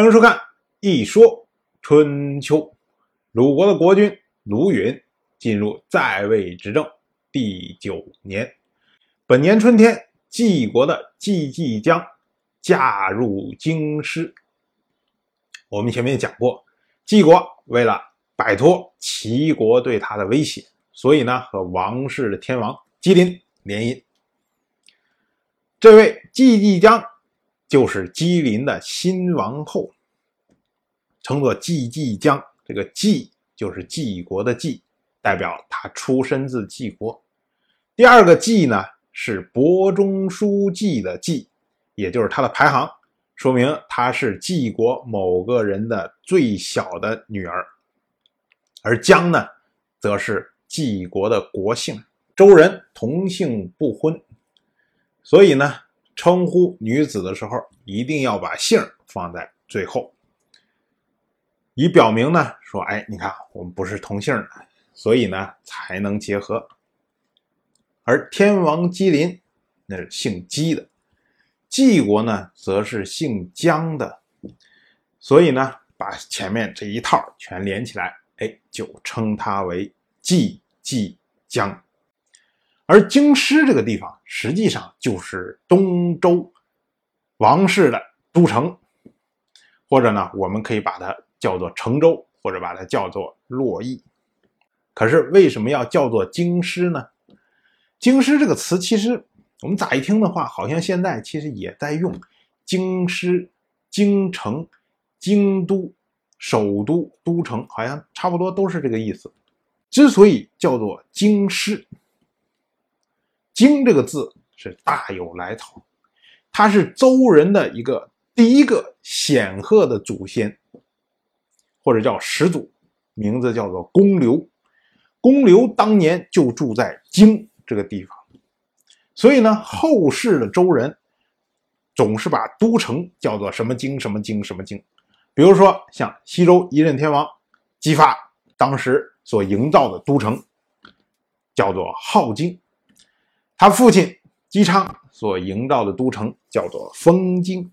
欢迎收看《一说春秋》。鲁国的国君鲁允进入在位执政第九年，本年春天，晋国的季季姜嫁入京师。我们前面讲过，晋国为了摆脱齐国对他的威胁，所以呢，和王室的天王姬林联姻。这位季季姜。就是姬林的新王后，称作季季姜。这个季就是季国的季，代表他出身自季国。第二个季呢是伯中书季的季，也就是他的排行，说明他是季国某个人的最小的女儿。而姜呢，则是季国的国姓。周人同姓不婚，所以呢。称呼女子的时候，一定要把姓放在最后，以表明呢，说，哎，你看我们不是同姓的，所以呢才能结合。而天王姬林那是姓姬的，季国呢则是姓姜的，所以呢把前面这一套全连起来，哎，就称他为季季姜。而京师这个地方，实际上就是东周王室的都城，或者呢，我们可以把它叫做成州，或者把它叫做洛邑。可是为什么要叫做京师呢？京师这个词，其实我们咋一听的话，好像现在其实也在用京师、京城、京都、首都、都城，好像差不多都是这个意思。之所以叫做京师。荆这个字是大有来头，他是周人的一个第一个显赫的祖先，或者叫始祖，名字叫做公刘。公刘当年就住在荆这个地方，所以呢，后世的周人总是把都城叫做什么京什么京什么京。比如说像西周一任天王姬发当时所营造的都城，叫做镐京。他父亲姬昌所营造的都城叫做封京，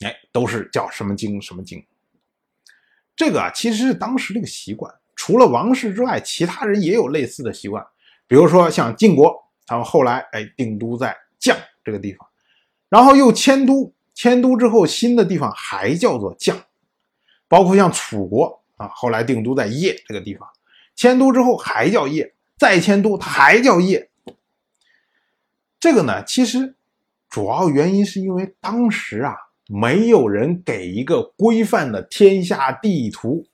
哎，都是叫什么京什么京。这个啊，其实是当时这个习惯。除了王室之外，其他人也有类似的习惯。比如说像晋国，他们后来哎定都在绛这个地方，然后又迁都，迁都之后新的地方还叫做绛。包括像楚国啊，后来定都在邺这个地方，迁都之后还叫邺，再迁都它还叫邺。这个呢，其实主要原因是因为当时啊，没有人给一个规范的天下地图。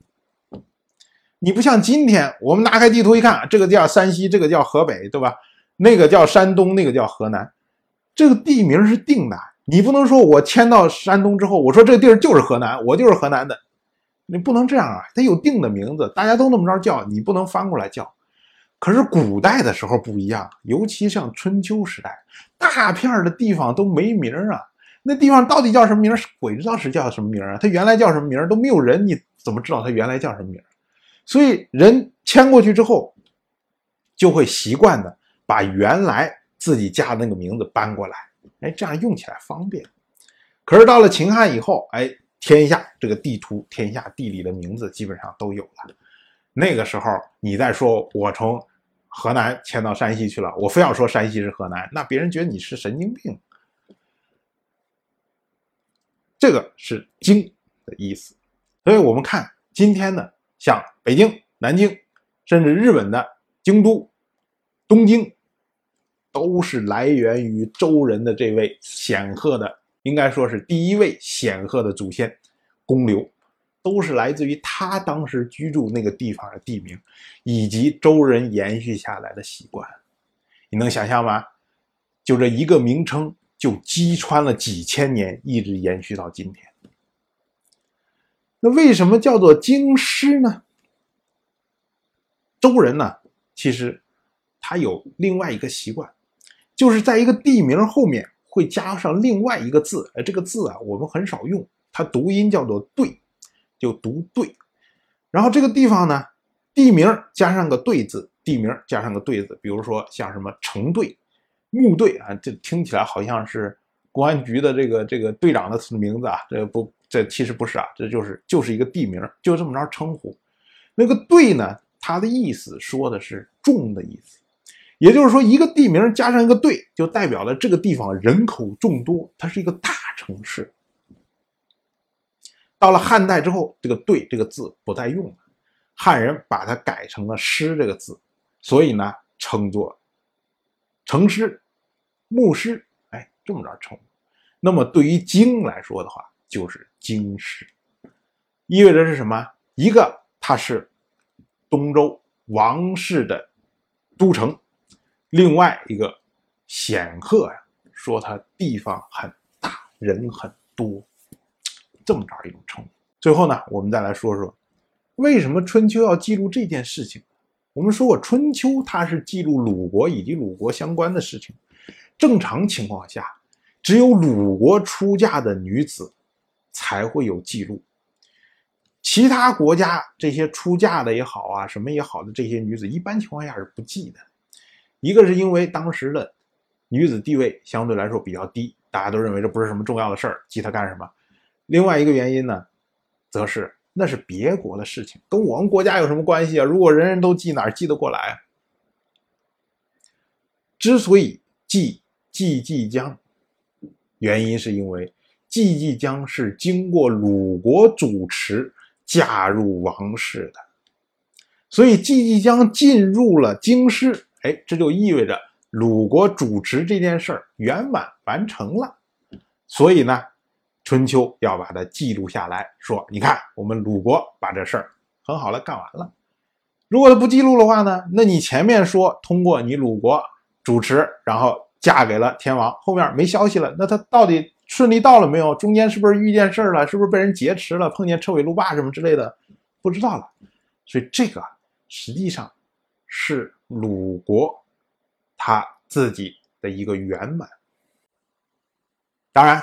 你不像今天，我们拿开地图一看，这个叫山西，这个叫河北，对吧？那个叫山东，那个叫河南，这个地名是定的。你不能说我迁到山东之后，我说这地儿就是河南，我就是河南的，你不能这样啊！它有定的名字，大家都那么着叫，你不能翻过来叫。可是古代的时候不一样，尤其像春秋时代，大片的地方都没名啊。那地方到底叫什么名鬼知道是叫什么名啊？它原来叫什么名都没有人，你怎么知道它原来叫什么名所以人迁过去之后，就会习惯的把原来自己家的那个名字搬过来，哎，这样用起来方便。可是到了秦汉以后，哎，天下这个地图，天下地理的名字基本上都有了。那个时候你再说我从。河南迁到山西去了，我非要说山西是河南，那别人觉得你是神经病。这个是“京”的意思，所以我们看今天呢，像北京、南京，甚至日本的京都、东京，都是来源于周人的这位显赫的，应该说是第一位显赫的祖先公刘。都是来自于他当时居住那个地方的地名，以及周人延续下来的习惯。你能想象吗？就这一个名称，就击穿了几千年，一直延续到今天。那为什么叫做京师呢？周人呢，其实他有另外一个习惯，就是在一个地名后面会加上另外一个字。哎，这个字啊，我们很少用，它读音叫做“对”。就读对，然后这个地方呢，地名加上个对字，地名加上个对字，比如说像什么城队、木队啊，这听起来好像是公安局的这个这个队长的名字啊，这不这其实不是啊，这就是就是一个地名，就这么着称呼。那个对呢，它的意思说的是众的意思，也就是说，一个地名加上一个队，就代表了这个地方人口众多，它是一个大城市。到了汉代之后，这个对这个字不再用了，汉人把它改成了师这个字，所以呢，称作成师、牧师，哎，这么着称。那么对于京来说的话，就是京师，意味着是什么？一个它是东周王室的都城，另外一个显赫呀，说它地方很大，人很多，这么着一种称呼。最后呢，我们再来说说为什么春秋要记录这件事情。我们说过，春秋它是记录鲁国以及鲁国相关的事情，正常情况下，只有鲁国出嫁的女子。才会有记录，其他国家这些出嫁的也好啊，什么也好的这些女子，一般情况下是不记的。一个是因为当时的女子地位相对来说比较低，大家都认为这不是什么重要的事儿，记它干什么？另外一个原因呢，则是那是别国的事情，跟我们国家有什么关系啊？如果人人都记，哪记得过来？之所以记季季江，原因是因为。季季江是经过鲁国主持嫁入王室的，所以季季江进入了京师，哎，这就意味着鲁国主持这件事儿圆满完成了。所以呢，春秋要把它记录下来，说你看，我们鲁国把这事儿很好了干完了。如果他不记录的话呢，那你前面说通过你鲁国主持，然后嫁给了天王，后面没消息了，那他到底？顺利到了没有？中间是不是遇见事儿了？是不是被人劫持了？碰见车尾路霸什么之类的？不知道了。所以这个实际上是鲁国他自己的一个圆满。当然，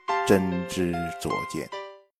真知灼见。